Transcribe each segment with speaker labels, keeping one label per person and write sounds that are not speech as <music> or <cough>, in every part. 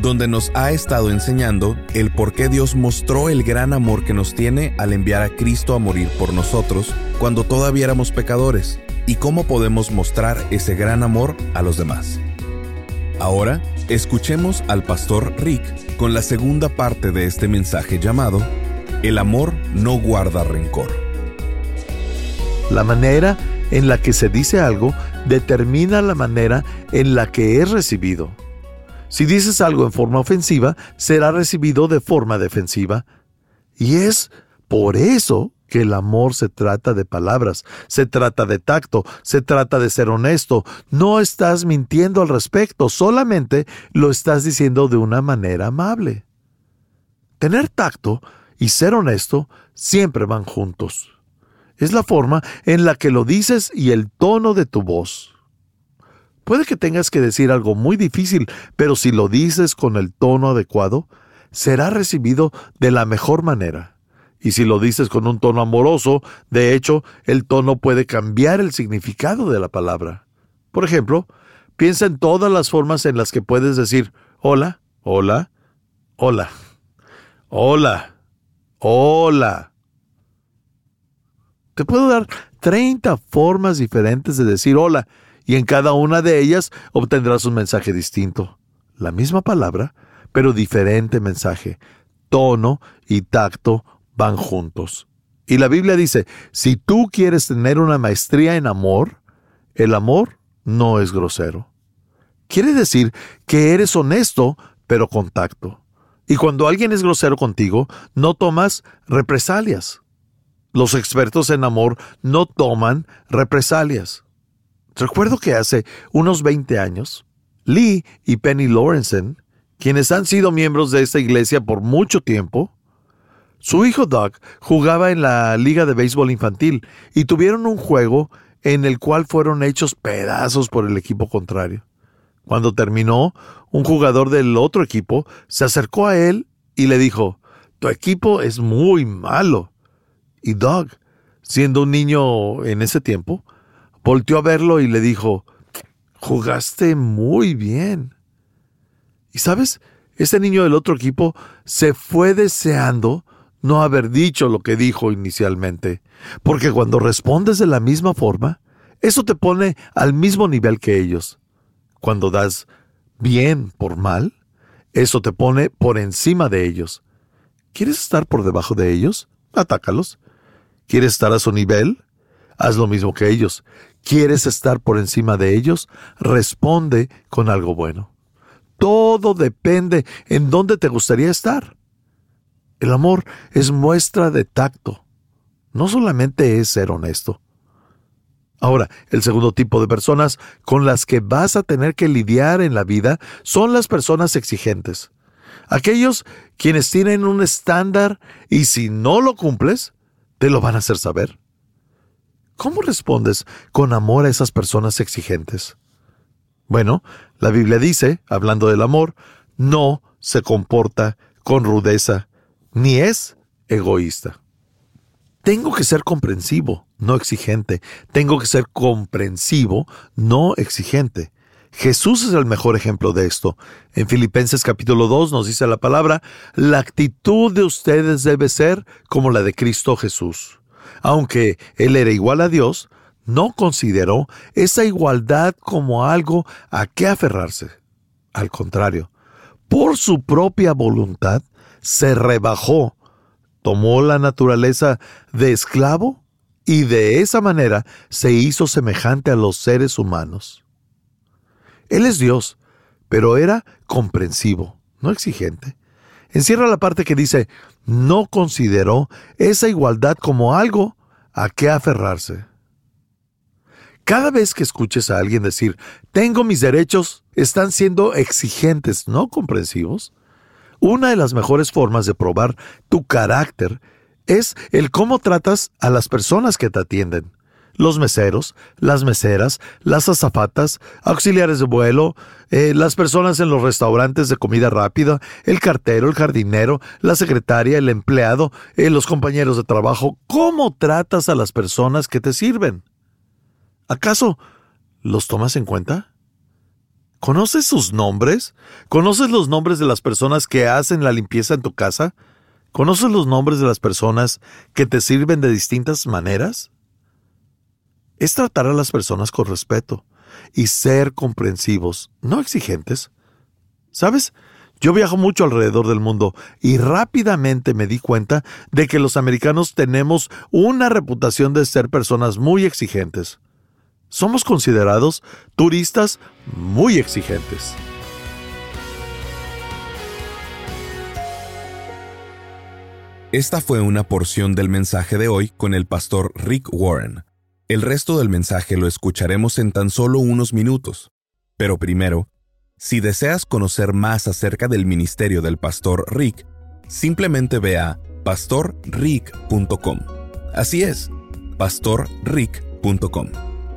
Speaker 1: donde nos ha estado enseñando el por qué Dios mostró el gran amor que nos tiene al enviar a Cristo a morir por nosotros cuando todavía éramos pecadores y cómo podemos mostrar ese gran amor a los demás. Ahora, escuchemos al pastor Rick con la segunda parte de este mensaje llamado El amor no guarda rencor.
Speaker 2: La manera en la que se dice algo determina la manera en la que es recibido. Si dices algo en forma ofensiva, será recibido de forma defensiva. Y es por eso que el amor se trata de palabras, se trata de tacto, se trata de ser honesto. No estás mintiendo al respecto, solamente lo estás diciendo de una manera amable. Tener tacto y ser honesto siempre van juntos. Es la forma en la que lo dices y el tono de tu voz. Puede que tengas que decir algo muy difícil, pero si lo dices con el tono adecuado, será recibido de la mejor manera. Y si lo dices con un tono amoroso, de hecho, el tono puede cambiar el significado de la palabra. Por ejemplo, piensa en todas las formas en las que puedes decir hola, hola, hola, hola, hola. Te puedo dar 30 formas diferentes de decir hola y en cada una de ellas obtendrás un mensaje distinto. La misma palabra, pero diferente mensaje. Tono y tacto van juntos. Y la Biblia dice, si tú quieres tener una maestría en amor, el amor no es grosero. Quiere decir que eres honesto, pero con tacto. Y cuando alguien es grosero contigo, no tomas represalias. Los expertos en amor no toman represalias. Recuerdo que hace unos 20 años, Lee y Penny Lawrenson, quienes han sido miembros de esta iglesia por mucho tiempo, su hijo Doug jugaba en la Liga de Béisbol Infantil y tuvieron un juego en el cual fueron hechos pedazos por el equipo contrario. Cuando terminó, un jugador del otro equipo se acercó a él y le dijo, Tu equipo es muy malo. Y Doug, siendo un niño en ese tiempo, volteó a verlo y le dijo, jugaste muy bien. Y sabes, ese niño del otro equipo se fue deseando no haber dicho lo que dijo inicialmente, porque cuando respondes de la misma forma, eso te pone al mismo nivel que ellos. Cuando das bien por mal, eso te pone por encima de ellos. ¿Quieres estar por debajo de ellos? Atácalos. ¿Quieres estar a su nivel? Haz lo mismo que ellos. ¿Quieres estar por encima de ellos? Responde con algo bueno. Todo depende en dónde te gustaría estar. El amor es muestra de tacto. No solamente es ser honesto. Ahora, el segundo tipo de personas con las que vas a tener que lidiar en la vida son las personas exigentes. Aquellos quienes tienen un estándar y si no lo cumples, te lo van a hacer saber. ¿Cómo respondes con amor a esas personas exigentes? Bueno, la Biblia dice, hablando del amor, no se comporta con rudeza, ni es egoísta. Tengo que ser comprensivo, no exigente. Tengo que ser comprensivo, no exigente. Jesús es el mejor ejemplo de esto. En Filipenses capítulo 2 nos dice la palabra, la actitud de ustedes debe ser como la de Cristo Jesús aunque él era igual a Dios, no consideró esa igualdad como algo a qué aferrarse. Al contrario, por su propia voluntad, se rebajó, tomó la naturaleza de esclavo y de esa manera se hizo semejante a los seres humanos. Él es Dios, pero era comprensivo, no exigente. Encierra la parte que dice, no consideró esa igualdad como algo a qué aferrarse. Cada vez que escuches a alguien decir, tengo mis derechos, están siendo exigentes, no comprensivos. Una de las mejores formas de probar tu carácter es el cómo tratas a las personas que te atienden. Los meseros, las meseras, las azafatas, auxiliares de vuelo, eh, las personas en los restaurantes de comida rápida, el cartero, el jardinero, la secretaria, el empleado, eh, los compañeros de trabajo. ¿Cómo tratas a las personas que te sirven? ¿Acaso los tomas en cuenta? ¿Conoces sus nombres? ¿Conoces los nombres de las personas que hacen la limpieza en tu casa? ¿Conoces los nombres de las personas que te sirven de distintas maneras? Es tratar a las personas con respeto y ser comprensivos, no exigentes. ¿Sabes? Yo viajo mucho alrededor del mundo y rápidamente me di cuenta de que los americanos tenemos una reputación de ser personas muy exigentes somos considerados turistas muy exigentes.
Speaker 1: Esta fue una porción del mensaje de hoy con el pastor Rick Warren. El resto del mensaje lo escucharemos en tan solo unos minutos. Pero primero, si deseas conocer más acerca del ministerio del pastor Rick, simplemente ve a pastorrick.com. Así es, pastorrick.com.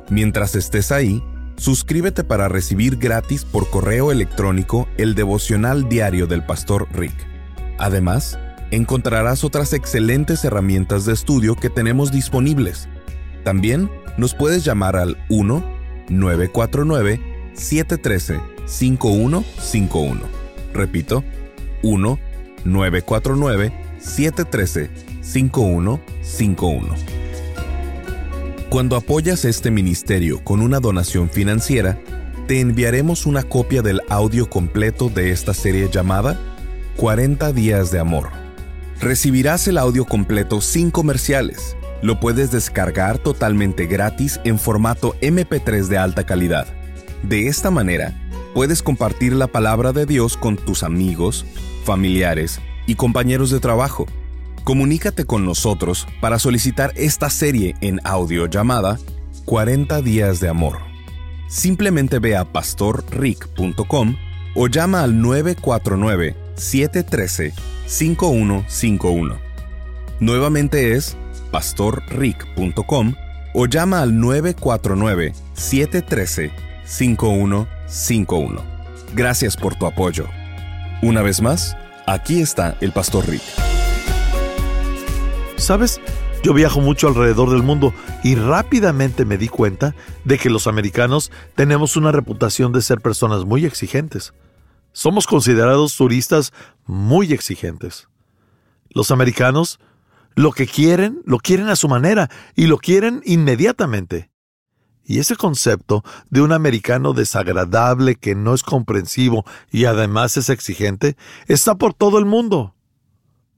Speaker 1: Mientras estés ahí, suscríbete para recibir gratis por correo electrónico el devocional diario del pastor Rick. Además, encontrarás otras excelentes herramientas de estudio que tenemos disponibles. También nos puedes llamar al 1-949-713-5151. Repito, 1-949-713-5151. Cuando apoyas este ministerio con una donación financiera, te enviaremos una copia del audio completo de esta serie llamada 40 días de amor. Recibirás el audio completo sin comerciales. Lo puedes descargar totalmente gratis en formato MP3 de alta calidad. De esta manera, puedes compartir la palabra de Dios con tus amigos, familiares y compañeros de trabajo Comunícate con nosotros para solicitar esta serie en audio llamada 40 días de amor. Simplemente ve a pastorrick.com o llama al 949-713-5151. Nuevamente es pastorrick.com o llama al 949-713-5151. Gracias por tu apoyo. Una vez más, aquí está el Pastor Rick.
Speaker 2: ¿Sabes? Yo viajo mucho alrededor del mundo y rápidamente me di cuenta de que los americanos tenemos una reputación de ser personas muy exigentes. Somos considerados turistas muy exigentes. Los americanos lo que quieren, lo quieren a su manera y lo quieren inmediatamente. Y ese concepto de un americano desagradable que no es comprensivo y además es exigente está por todo el mundo.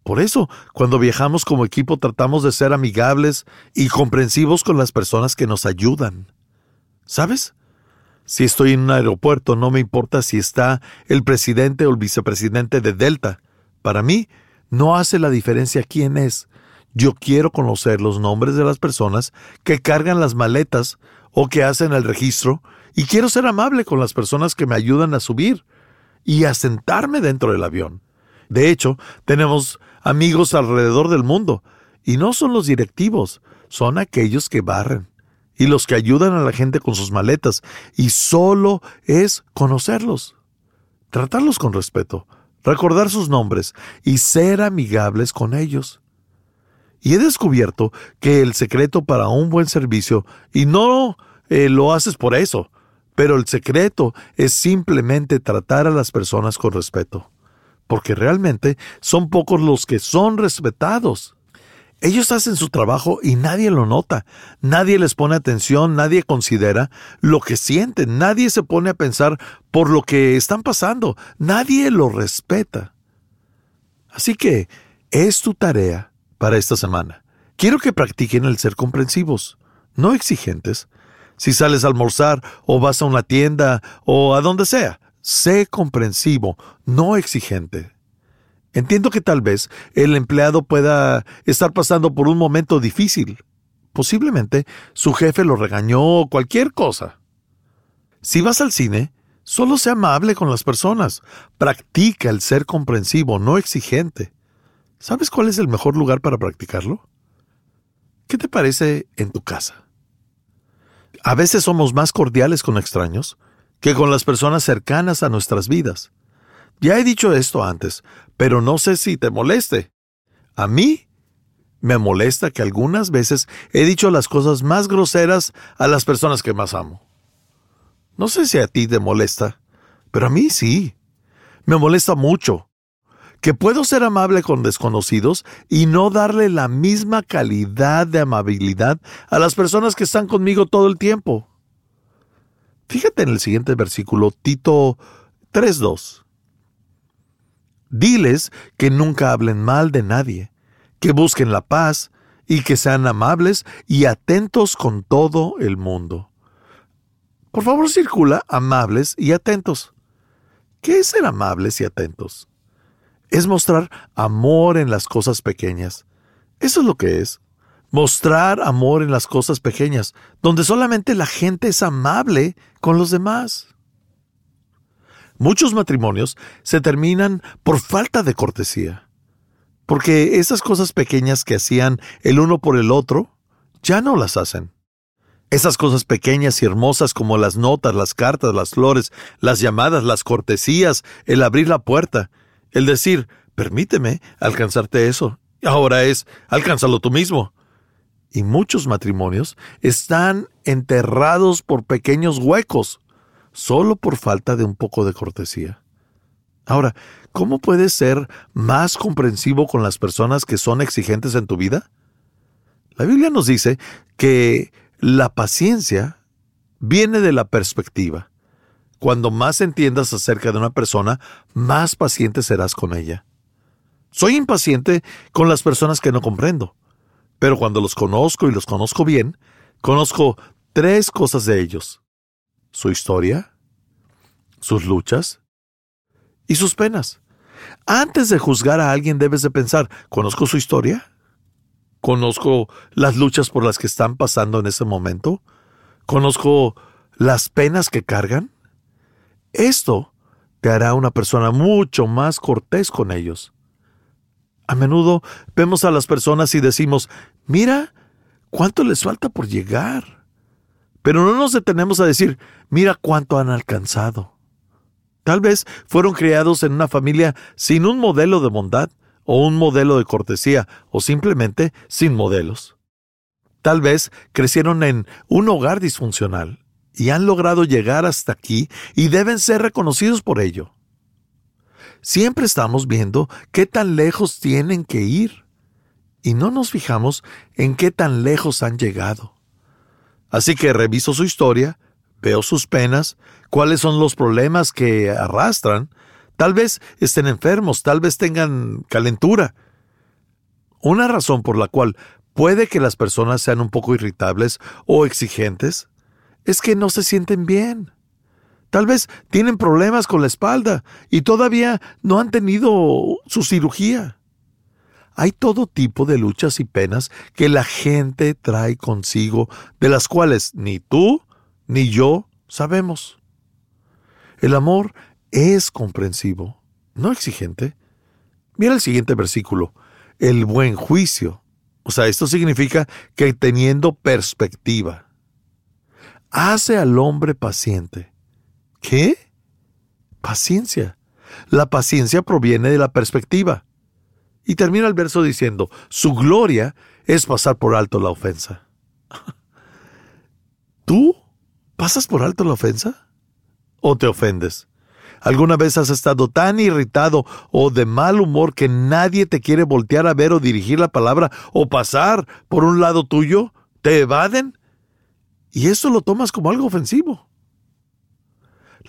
Speaker 2: Por eso, cuando viajamos como equipo tratamos de ser amigables y comprensivos con las personas que nos ayudan. ¿Sabes? Si estoy en un aeropuerto, no me importa si está el presidente o el vicepresidente de Delta. Para mí, no hace la diferencia quién es. Yo quiero conocer los nombres de las personas que cargan las maletas o que hacen el registro y quiero ser amable con las personas que me ayudan a subir y a sentarme dentro del avión. De hecho, tenemos amigos alrededor del mundo, y no son los directivos, son aquellos que barren y los que ayudan a la gente con sus maletas, y solo es conocerlos, tratarlos con respeto, recordar sus nombres y ser amigables con ellos. Y he descubierto que el secreto para un buen servicio, y no eh, lo haces por eso, pero el secreto es simplemente tratar a las personas con respeto porque realmente son pocos los que son respetados. Ellos hacen su trabajo y nadie lo nota, nadie les pone atención, nadie considera lo que sienten, nadie se pone a pensar por lo que están pasando, nadie lo respeta. Así que es tu tarea para esta semana. Quiero que practiquen el ser comprensivos, no exigentes. Si sales a almorzar o vas a una tienda o a donde sea, Sé comprensivo, no exigente. Entiendo que tal vez el empleado pueda estar pasando por un momento difícil. Posiblemente su jefe lo regañó o cualquier cosa. Si vas al cine, solo sé amable con las personas. Practica el ser comprensivo, no exigente. ¿Sabes cuál es el mejor lugar para practicarlo? ¿Qué te parece en tu casa? A veces somos más cordiales con extraños que con las personas cercanas a nuestras vidas. Ya he dicho esto antes, pero no sé si te moleste. A mí me molesta que algunas veces he dicho las cosas más groseras a las personas que más amo. No sé si a ti te molesta, pero a mí sí. Me molesta mucho que puedo ser amable con desconocidos y no darle la misma calidad de amabilidad a las personas que están conmigo todo el tiempo. Fíjate en el siguiente versículo, Tito 3.2. Diles que nunca hablen mal de nadie, que busquen la paz y que sean amables y atentos con todo el mundo. Por favor, circula amables y atentos. ¿Qué es ser amables y atentos? Es mostrar amor en las cosas pequeñas. Eso es lo que es. Mostrar amor en las cosas pequeñas, donde solamente la gente es amable con los demás. Muchos matrimonios se terminan por falta de cortesía, porque esas cosas pequeñas que hacían el uno por el otro, ya no las hacen. Esas cosas pequeñas y hermosas como las notas, las cartas, las flores, las llamadas, las cortesías, el abrir la puerta, el decir, permíteme alcanzarte eso. Ahora es, alcánzalo tú mismo. Y muchos matrimonios están enterrados por pequeños huecos, solo por falta de un poco de cortesía. Ahora, ¿cómo puedes ser más comprensivo con las personas que son exigentes en tu vida? La Biblia nos dice que la paciencia viene de la perspectiva. Cuando más entiendas acerca de una persona, más paciente serás con ella. Soy impaciente con las personas que no comprendo, pero cuando los conozco y los conozco bien, conozco tres cosas de ellos. Su historia, sus luchas y sus penas. Antes de juzgar a alguien debes de pensar, ¿conozco su historia? ¿Conozco las luchas por las que están pasando en ese momento? ¿Conozco las penas que cargan? Esto te hará una persona mucho más cortés con ellos. A menudo vemos a las personas y decimos, mira, cuánto les falta por llegar. Pero no nos detenemos a decir, mira cuánto han alcanzado. Tal vez fueron criados en una familia sin un modelo de bondad o un modelo de cortesía o simplemente sin modelos. Tal vez crecieron en un hogar disfuncional y han logrado llegar hasta aquí y deben ser reconocidos por ello. Siempre estamos viendo qué tan lejos tienen que ir y no nos fijamos en qué tan lejos han llegado. Así que reviso su historia, veo sus penas, cuáles son los problemas que arrastran, tal vez estén enfermos, tal vez tengan calentura. Una razón por la cual puede que las personas sean un poco irritables o exigentes es que no se sienten bien. Tal vez tienen problemas con la espalda y todavía no han tenido su cirugía. Hay todo tipo de luchas y penas que la gente trae consigo, de las cuales ni tú ni yo sabemos. El amor es comprensivo, no exigente. Mira el siguiente versículo, el buen juicio. O sea, esto significa que teniendo perspectiva hace al hombre paciente. ¿Qué? Paciencia. La paciencia proviene de la perspectiva. Y termina el verso diciendo, su gloria es pasar por alto la ofensa. <laughs> ¿Tú pasas por alto la ofensa? ¿O te ofendes? ¿Alguna vez has estado tan irritado o de mal humor que nadie te quiere voltear a ver o dirigir la palabra o pasar por un lado tuyo? ¿Te evaden? Y eso lo tomas como algo ofensivo.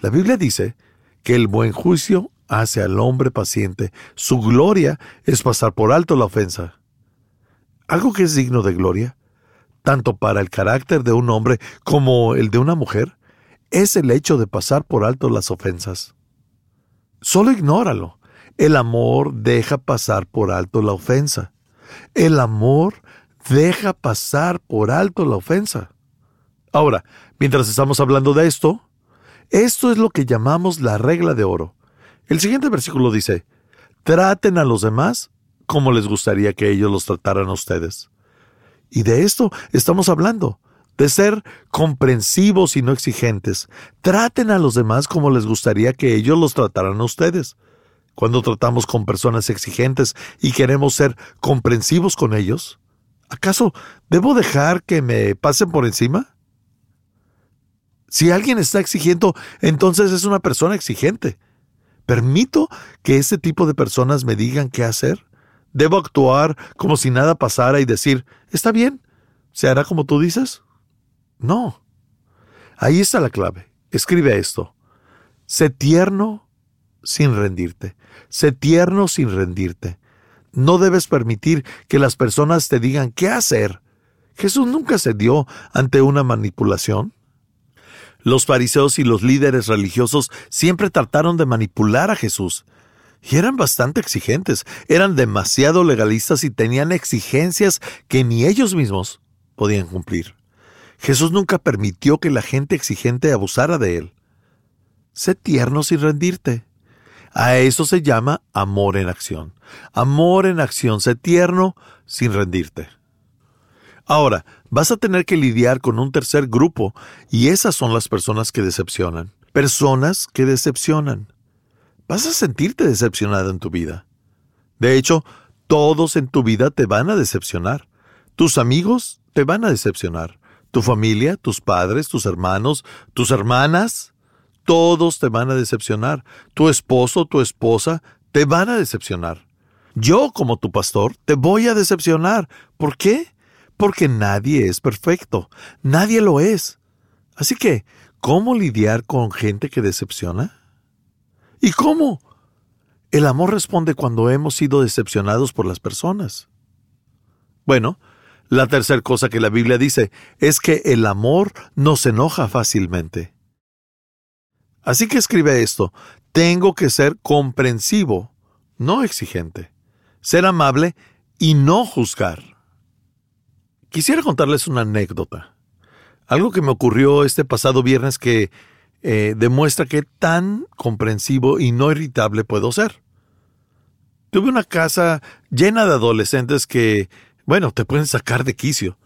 Speaker 2: La Biblia dice que el buen juicio hace al hombre paciente. Su gloria es pasar por alto la ofensa. Algo que es digno de gloria, tanto para el carácter de un hombre como el de una mujer, es el hecho de pasar por alto las ofensas. Solo ignóralo. El amor deja pasar por alto la ofensa. El amor deja pasar por alto la ofensa. Ahora, mientras estamos hablando de esto, esto es lo que llamamos la regla de oro. El siguiente versículo dice, traten a los demás como les gustaría que ellos los trataran a ustedes. Y de esto estamos hablando, de ser comprensivos y no exigentes. Traten a los demás como les gustaría que ellos los trataran a ustedes. Cuando tratamos con personas exigentes y queremos ser comprensivos con ellos, ¿acaso debo dejar que me pasen por encima? Si alguien está exigiendo, entonces es una persona exigente. ¿Permito que ese tipo de personas me digan qué hacer? ¿Debo actuar como si nada pasara y decir, está bien, se hará como tú dices? No. Ahí está la clave. Escribe esto. Sé tierno sin rendirte. Sé tierno sin rendirte. No debes permitir que las personas te digan qué hacer. Jesús nunca se dio ante una manipulación. Los fariseos y los líderes religiosos siempre trataron de manipular a Jesús. Y eran bastante exigentes, eran demasiado legalistas y tenían exigencias que ni ellos mismos podían cumplir. Jesús nunca permitió que la gente exigente abusara de él. Sé tierno sin rendirte. A eso se llama amor en acción. Amor en acción, sé tierno sin rendirte. Ahora, vas a tener que lidiar con un tercer grupo, y esas son las personas que decepcionan. Personas que decepcionan. Vas a sentirte decepcionado en tu vida. De hecho, todos en tu vida te van a decepcionar. Tus amigos te van a decepcionar. Tu familia, tus padres, tus hermanos, tus hermanas, todos te van a decepcionar. Tu esposo, tu esposa, te van a decepcionar. Yo, como tu pastor, te voy a decepcionar. ¿Por qué? Porque nadie es perfecto, nadie lo es. Así que, ¿cómo lidiar con gente que decepciona? ¿Y cómo? El amor responde cuando hemos sido decepcionados por las personas. Bueno, la tercera cosa que la Biblia dice es que el amor no se enoja fácilmente. Así que escribe esto, tengo que ser comprensivo, no exigente, ser amable y no juzgar. Quisiera contarles una anécdota. Algo que me ocurrió este pasado viernes que eh, demuestra qué tan comprensivo y no irritable puedo ser. Tuve una casa llena de adolescentes que, bueno, te pueden sacar de quicio.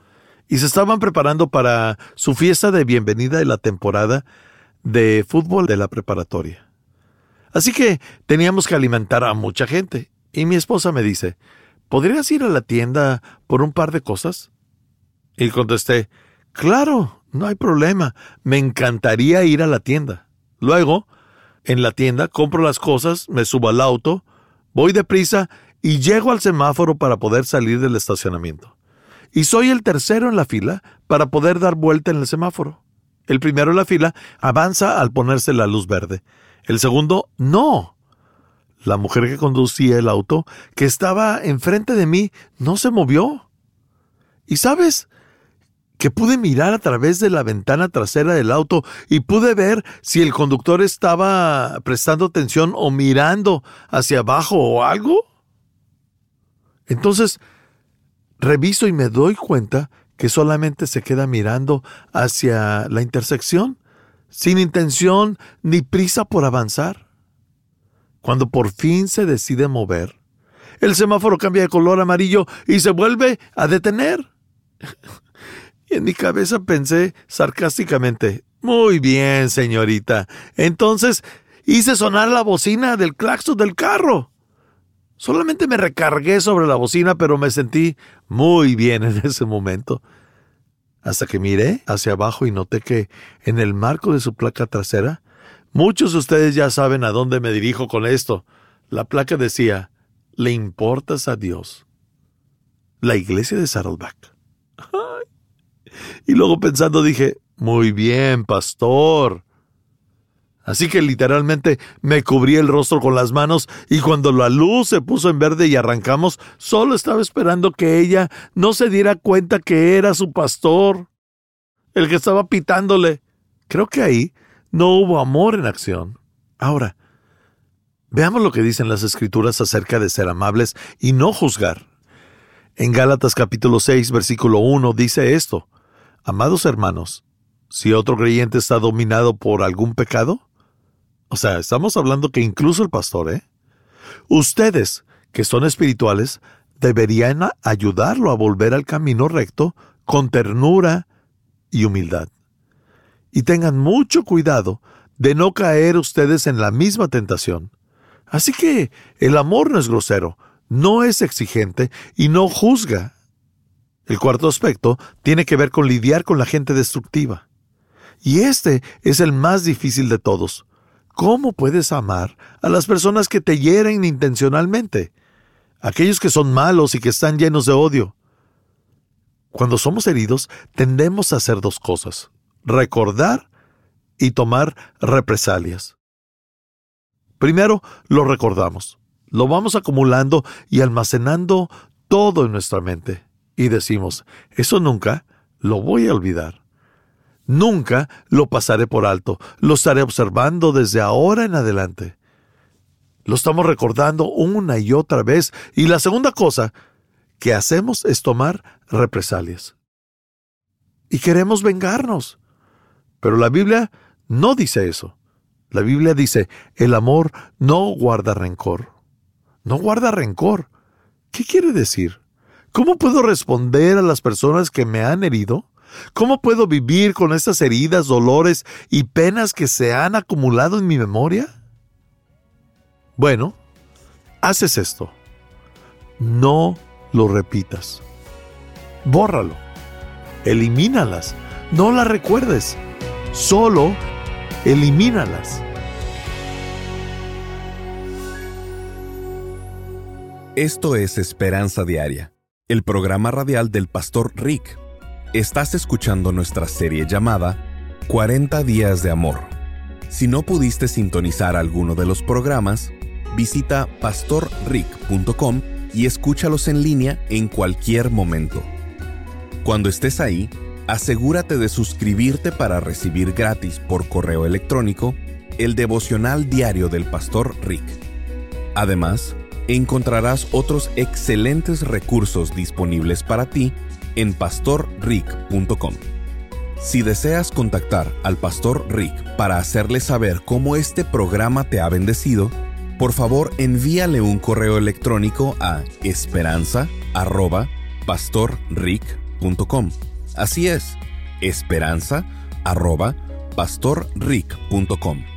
Speaker 2: Y se estaban preparando para su fiesta de bienvenida de la temporada de fútbol de la preparatoria. Así que teníamos que alimentar a mucha gente. Y mi esposa me dice, ¿podrías ir a la tienda por un par de cosas? Y contesté, claro, no hay problema, me encantaría ir a la tienda. Luego, en la tienda, compro las cosas, me subo al auto, voy deprisa y llego al semáforo para poder salir del estacionamiento. Y soy el tercero en la fila para poder dar vuelta en el semáforo. El primero en la fila avanza al ponerse la luz verde. El segundo, no. La mujer que conducía el auto, que estaba enfrente de mí, no se movió. ¿Y sabes? Que pude mirar a través de la ventana trasera del auto y pude ver si el conductor estaba prestando atención o mirando hacia abajo o algo. Entonces, reviso y me doy cuenta que solamente se queda mirando hacia la intersección, sin intención ni prisa por avanzar. Cuando por fin se decide mover, el semáforo cambia de color amarillo y se vuelve a detener. Y en mi cabeza pensé sarcásticamente, muy bien, señorita. Entonces hice sonar la bocina del claxon del carro. Solamente me recargué sobre la bocina, pero me sentí muy bien en <laughs> ese momento. Hasta que miré hacia abajo y noté que en el marco de su placa trasera, muchos de ustedes ya saben a dónde me dirijo con esto. La placa decía, ¿le importas a Dios? La iglesia de Saddleback. <laughs> Y luego pensando dije, muy bien, pastor. Así que literalmente me cubrí el rostro con las manos y cuando la luz se puso en verde y arrancamos, solo estaba esperando que ella no se diera cuenta que era su pastor, el que estaba pitándole. Creo que ahí no hubo amor en acción. Ahora, veamos lo que dicen las escrituras acerca de ser amables y no juzgar. En Gálatas capítulo 6, versículo 1 dice esto. Amados hermanos, si otro creyente está dominado por algún pecado, o sea, estamos hablando que incluso el pastor, ¿eh? Ustedes, que son espirituales, deberían ayudarlo a volver al camino recto con ternura y humildad. Y tengan mucho cuidado de no caer ustedes en la misma tentación. Así que el amor no es grosero, no es exigente y no juzga. El cuarto aspecto tiene que ver con lidiar con la gente destructiva. Y este es el más difícil de todos. ¿Cómo puedes amar a las personas que te hieren intencionalmente? Aquellos que son malos y que están llenos de odio. Cuando somos heridos, tendemos a hacer dos cosas. Recordar y tomar represalias. Primero, lo recordamos. Lo vamos acumulando y almacenando todo en nuestra mente. Y decimos, eso nunca lo voy a olvidar. Nunca lo pasaré por alto, lo estaré observando desde ahora en adelante. Lo estamos recordando una y otra vez. Y la segunda cosa que hacemos es tomar represalias. Y queremos vengarnos. Pero la Biblia no dice eso. La Biblia dice, el amor no guarda rencor. No guarda rencor. ¿Qué quiere decir? ¿Cómo puedo responder a las personas que me han herido? ¿Cómo puedo vivir con estas heridas, dolores y penas que se han acumulado en mi memoria? Bueno, haces esto. No lo repitas. Bórralo. Elimínalas. No las recuerdes. Solo elimínalas.
Speaker 1: Esto es Esperanza Diaria, el programa radial del pastor Rick. Estás escuchando nuestra serie llamada 40 días de amor. Si no pudiste sintonizar alguno de los programas, visita pastorrick.com y escúchalos en línea en cualquier momento. Cuando estés ahí, asegúrate de suscribirte para recibir gratis por correo electrónico el devocional diario del pastor Rick. Además, encontrarás otros excelentes recursos disponibles para ti en pastorrick.com. Si deseas contactar al pastor Rick para hacerle saber cómo este programa te ha bendecido, por favor envíale un correo electrónico a esperanza@pastorrick.com. Así es, esperanza@pastorrick.com.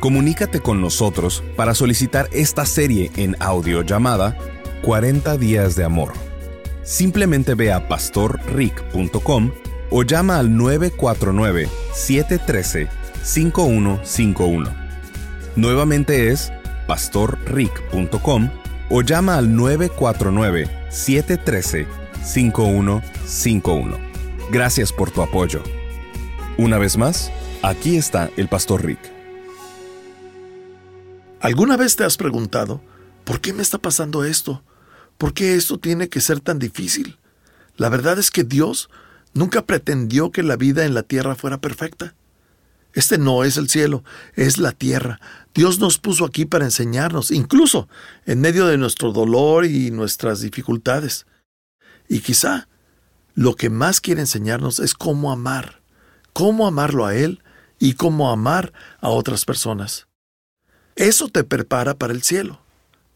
Speaker 1: Comunícate con nosotros para solicitar esta serie en audio llamada 40 días de amor. Simplemente ve a pastorrick.com o llama al 949-713-5151. Nuevamente es pastorrick.com o llama al 949-713-5151. Gracias por tu apoyo. Una vez más, aquí está el Pastor Rick.
Speaker 2: ¿Alguna vez te has preguntado, ¿por qué me está pasando esto? ¿Por qué esto tiene que ser tan difícil? La verdad es que Dios nunca pretendió que la vida en la tierra fuera perfecta. Este no es el cielo, es la tierra. Dios nos puso aquí para enseñarnos, incluso en medio de nuestro dolor y nuestras dificultades. Y quizá lo que más quiere enseñarnos es cómo amar, cómo amarlo a Él y cómo amar a otras personas. Eso te prepara para el cielo.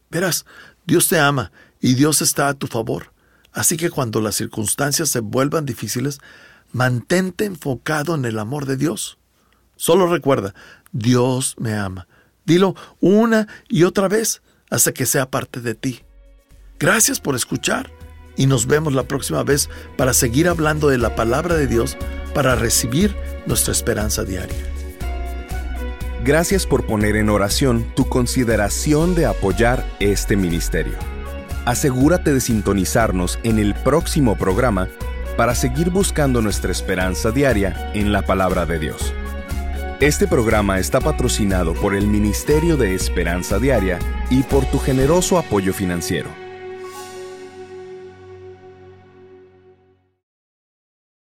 Speaker 2: Verás, Dios te ama y Dios está a tu favor. Así que cuando las circunstancias se vuelvan difíciles, mantente enfocado en el amor de Dios. Solo recuerda, Dios me ama. Dilo una y otra vez hasta que sea parte de ti. Gracias por escuchar y nos vemos la próxima vez para seguir hablando de la palabra de Dios para recibir nuestra esperanza diaria.
Speaker 1: Gracias por poner en oración tu consideración de apoyar este ministerio. Asegúrate de sintonizarnos en el próximo programa para seguir buscando nuestra esperanza diaria en la palabra de Dios. Este programa está patrocinado por el Ministerio de Esperanza Diaria y por tu generoso apoyo financiero.